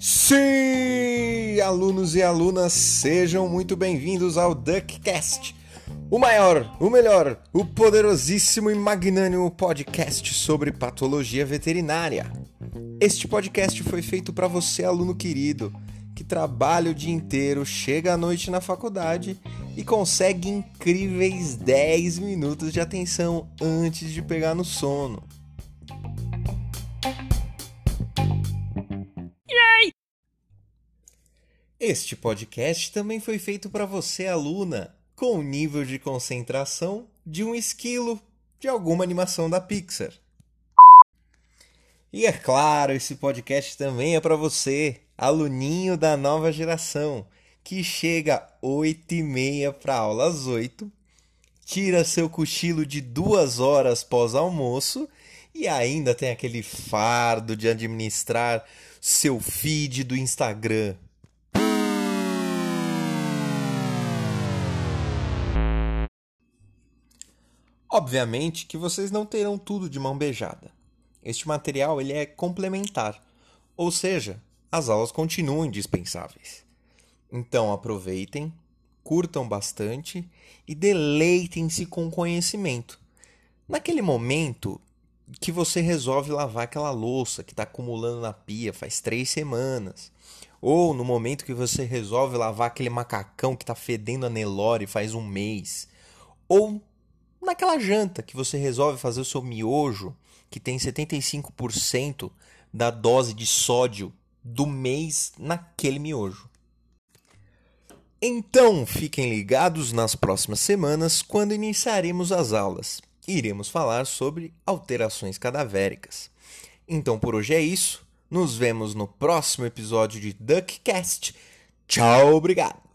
Sim, alunos e alunas, sejam muito bem-vindos ao DuckCast, o maior, o melhor, o poderosíssimo e magnânimo podcast sobre patologia veterinária. Este podcast foi feito para você, aluno querido, que trabalha o dia inteiro, chega à noite na faculdade e consegue incríveis 10 minutos de atenção antes de pegar no sono. Este podcast também foi feito para você, aluna, com nível de concentração de um esquilo de alguma animação da Pixar. E é claro, esse podcast também é para você, aluninho da nova geração, que chega 8 e meia para aula às 8, tira seu cochilo de duas horas pós-almoço e ainda tem aquele fardo de administrar seu feed do Instagram Obviamente que vocês não terão tudo de mão beijada. Este material ele é complementar, ou seja, as aulas continuam indispensáveis. Então aproveitem, curtam bastante e deleitem-se com conhecimento. Naquele momento que você resolve lavar aquela louça que está acumulando na pia faz três semanas, ou no momento que você resolve lavar aquele macacão que está fedendo a Nelore faz um mês, ou naquela janta que você resolve fazer o seu miojo, que tem 75% da dose de sódio do mês naquele miojo. Então, fiquem ligados nas próximas semanas quando iniciaremos as aulas. Iremos falar sobre alterações cadavéricas. Então, por hoje é isso. Nos vemos no próximo episódio de Duckcast. Tchau, obrigado!